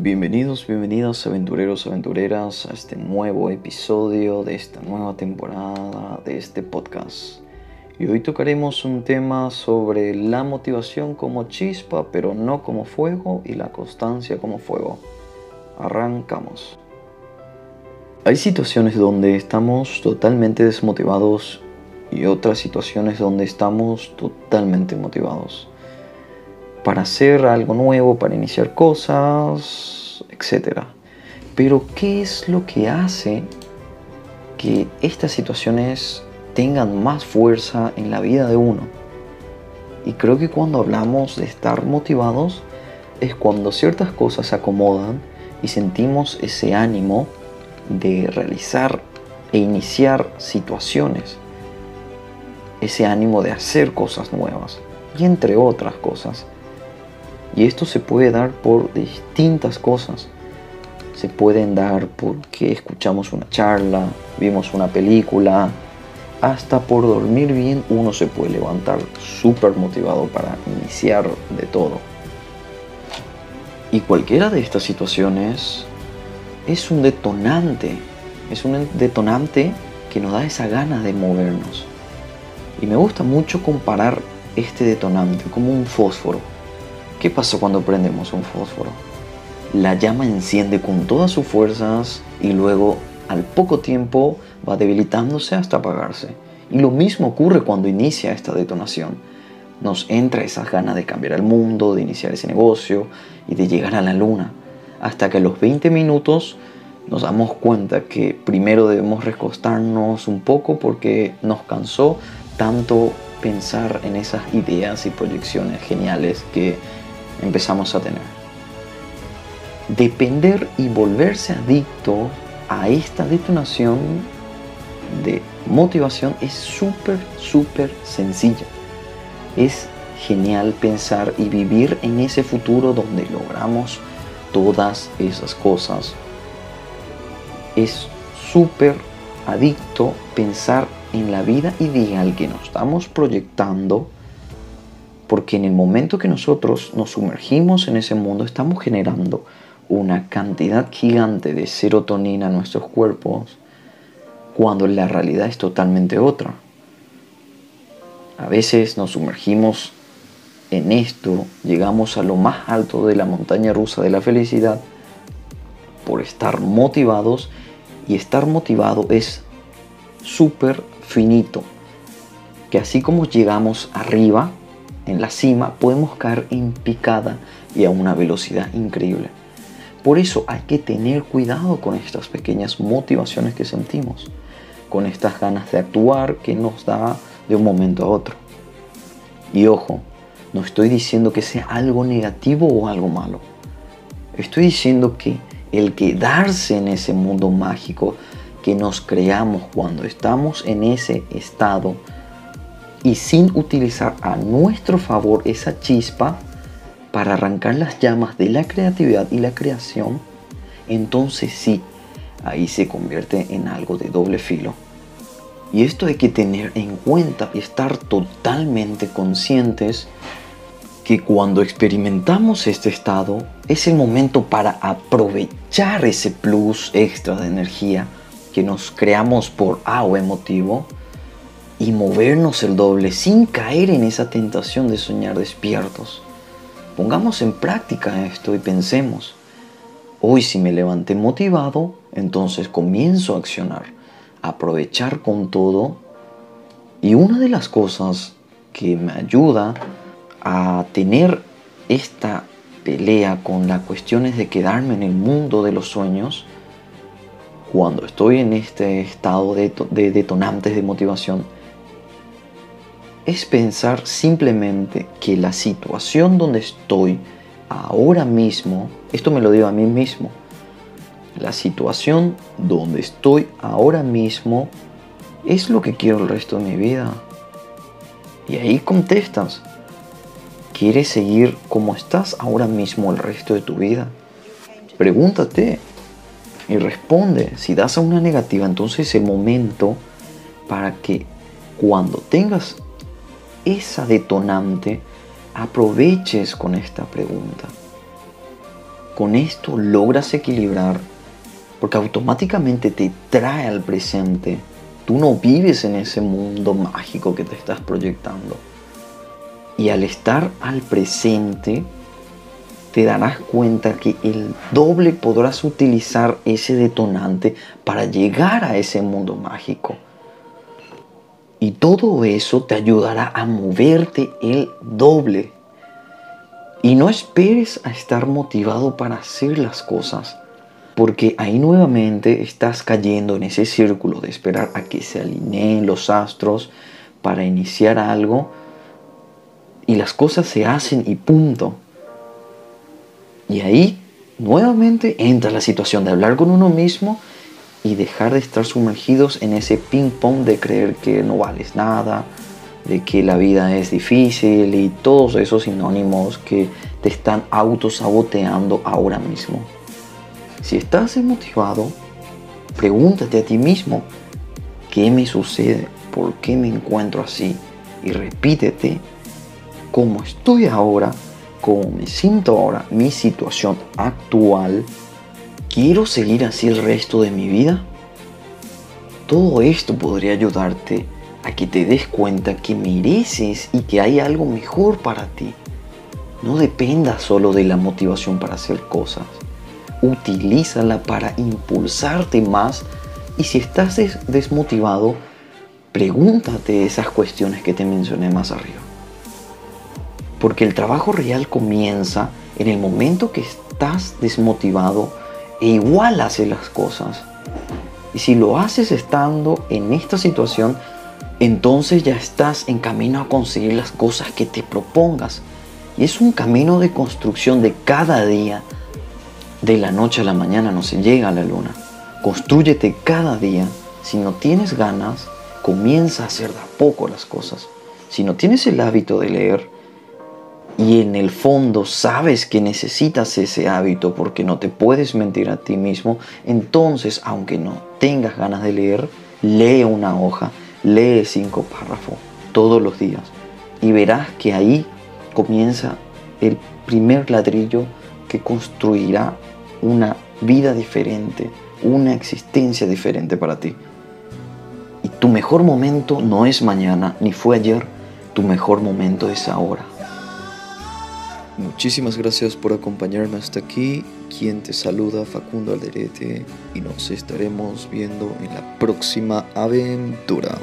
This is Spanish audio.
Bienvenidos, bienvenidos aventureros, aventureras a este nuevo episodio de esta nueva temporada de este podcast. Y hoy tocaremos un tema sobre la motivación como chispa, pero no como fuego, y la constancia como fuego. Arrancamos. Hay situaciones donde estamos totalmente desmotivados y otras situaciones donde estamos totalmente motivados para hacer algo nuevo, para iniciar cosas, etc. Pero ¿qué es lo que hace que estas situaciones tengan más fuerza en la vida de uno? Y creo que cuando hablamos de estar motivados es cuando ciertas cosas se acomodan y sentimos ese ánimo de realizar e iniciar situaciones, ese ánimo de hacer cosas nuevas y entre otras cosas. Y esto se puede dar por distintas cosas. Se pueden dar porque escuchamos una charla, vimos una película, hasta por dormir bien uno se puede levantar súper motivado para iniciar de todo. Y cualquiera de estas situaciones es un detonante, es un detonante que nos da esa gana de movernos. Y me gusta mucho comparar este detonante como un fósforo ¿Qué pasa cuando prendemos un fósforo? La llama enciende con todas sus fuerzas y luego al poco tiempo va debilitándose hasta apagarse. Y lo mismo ocurre cuando inicia esta detonación. Nos entra esa ganas de cambiar el mundo, de iniciar ese negocio y de llegar a la luna. Hasta que a los 20 minutos nos damos cuenta que primero debemos recostarnos un poco porque nos cansó tanto pensar en esas ideas y proyecciones geniales que empezamos a tener. Depender y volverse adicto a esta detonación de motivación es súper, súper sencilla. Es genial pensar y vivir en ese futuro donde logramos todas esas cosas. Es súper adicto pensar en la vida ideal que nos estamos proyectando porque en el momento que nosotros nos sumergimos en ese mundo estamos generando una cantidad gigante de serotonina en nuestros cuerpos cuando la realidad es totalmente otra. A veces nos sumergimos en esto, llegamos a lo más alto de la montaña rusa de la felicidad por estar motivados y estar motivado es súper finito. Que así como llegamos arriba, en la cima, podemos caer en picada y a una velocidad increíble. Por eso hay que tener cuidado con estas pequeñas motivaciones que sentimos, con estas ganas de actuar que nos da de un momento a otro. Y ojo, no estoy diciendo que sea algo negativo o algo malo. Estoy diciendo que el quedarse en ese mundo mágico que nos creamos cuando estamos en ese estado y sin utilizar a nuestro favor esa chispa para arrancar las llamas de la creatividad y la creación, entonces sí, ahí se convierte en algo de doble filo. Y esto hay que tener en cuenta y estar totalmente conscientes que cuando experimentamos este estado es el momento para aprovechar ese plus extra de energía que nos creamos por agua emotivo y movernos el doble sin caer en esa tentación de soñar despiertos. Pongamos en práctica esto y pensemos, hoy si me levanté motivado, entonces comienzo a accionar, a aprovechar con todo. Y una de las cosas que me ayuda a tener esta pelea con las cuestiones de quedarme en el mundo de los sueños, cuando estoy en este estado de, de detonantes de motivación, es pensar simplemente que la situación donde estoy ahora mismo, esto me lo digo a mí mismo, la situación donde estoy ahora mismo es lo que quiero el resto de mi vida. Y ahí contestas, ¿quieres seguir como estás ahora mismo el resto de tu vida? Pregúntate y responde. Si das a una negativa, entonces es el momento para que cuando tengas esa detonante, aproveches con esta pregunta. con esto logras equilibrar porque automáticamente te trae al presente. Tú no vives en ese mundo mágico que te estás proyectando. Y al estar al presente, te darás cuenta que el doble podrás utilizar ese detonante para llegar a ese mundo mágico. Y todo eso te ayudará a moverte el doble. Y no esperes a estar motivado para hacer las cosas, porque ahí nuevamente estás cayendo en ese círculo de esperar a que se alineen los astros para iniciar algo y las cosas se hacen y punto. Y ahí nuevamente entra la situación de hablar con uno mismo y dejar de estar sumergidos en ese ping pong de creer que no vales nada, de que la vida es difícil y todos esos sinónimos que te están autosaboteando ahora mismo. Si estás desmotivado, pregúntate a ti mismo, ¿qué me sucede? ¿Por qué me encuentro así? Y repítete, ¿cómo estoy ahora? ¿Cómo me siento ahora? Mi situación actual ¿Quiero seguir así el resto de mi vida? Todo esto podría ayudarte a que te des cuenta que mereces y que hay algo mejor para ti. No dependa solo de la motivación para hacer cosas. Utilízala para impulsarte más y si estás desmotivado, pregúntate esas cuestiones que te mencioné más arriba. Porque el trabajo real comienza en el momento que estás desmotivado e igual hace las cosas. Y si lo haces estando en esta situación, entonces ya estás en camino a conseguir las cosas que te propongas. Y es un camino de construcción de cada día. De la noche a la mañana no se llega a la luna. Construyete cada día. Si no tienes ganas, comienza a hacer de a poco las cosas. Si no tienes el hábito de leer, y en el fondo sabes que necesitas ese hábito porque no te puedes mentir a ti mismo, entonces aunque no tengas ganas de leer, lee una hoja, lee cinco párrafos todos los días y verás que ahí comienza el primer ladrillo que construirá una vida diferente, una existencia diferente para ti. Y tu mejor momento no es mañana ni fue ayer, tu mejor momento es ahora. Muchísimas gracias por acompañarme hasta aquí. Quien te saluda, Facundo Alderete, y nos estaremos viendo en la próxima aventura.